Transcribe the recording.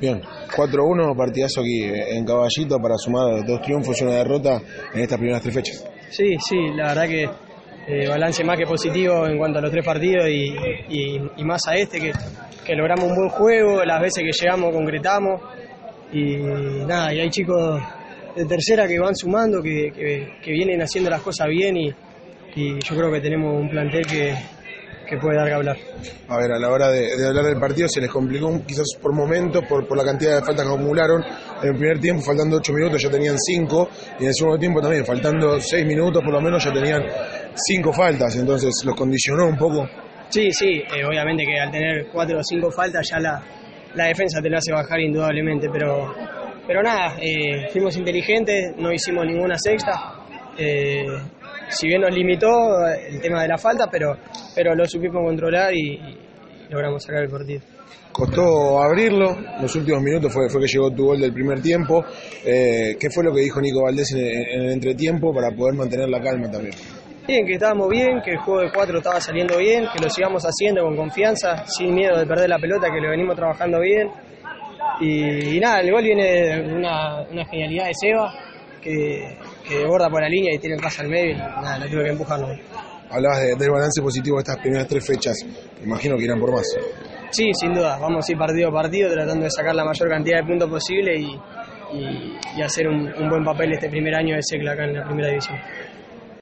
Bien, 4-1, partidazo aquí en Caballito para sumar dos triunfos y una derrota en estas primeras tres fechas. Sí, sí, la verdad que eh, balance más que positivo en cuanto a los tres partidos y, más a este que, que logramos un buen juego, las veces que llegamos concretamos y nada, y hay chicos de tercera que van sumando, que, que- que vienen haciendo las cosas bien y, y yo creo que tenemos un plantel que, que puede dar que hablar. A ver, a la hora de, de hablar del partido se les complicó quizás por momentos, por, por la cantidad de faltas que acumularon. En el primer tiempo, faltando 8 minutos, ya tenían 5. Y en el segundo tiempo también, faltando 6 minutos por lo menos, ya tenían 5 faltas. Entonces los condicionó un poco. Sí, sí, eh, obviamente que al tener cuatro o cinco faltas ya la, la defensa te lo hace bajar indudablemente, pero, pero nada, eh, fuimos inteligentes, no hicimos ninguna sexta. Eh, si bien nos limitó el tema de la falta, pero, pero lo supimos controlar y, y logramos sacar el partido. Costó abrirlo, los últimos minutos fue, fue que llegó tu gol del primer tiempo. Eh, ¿Qué fue lo que dijo Nico Valdés en, en el entretiempo para poder mantener la calma también? Bien, que estábamos bien, que el juego de cuatro estaba saliendo bien, que lo sigamos haciendo con confianza, sin miedo de perder la pelota, que lo venimos trabajando bien. Y, y nada, el gol viene de una, una genialidad de Seba, que, que borda por la línea y tiene el pase al medio y nada, lo tuve que empujarlo. Hablabas de- del balance positivo de estas primeras tres fechas. Imagino que irán por más. Sí, sin duda, vamos a ir partido a partido tratando de sacar la mayor cantidad de puntos posible y, y- y hacer un, un buen papel este primer año de SECLA acá en la primera división.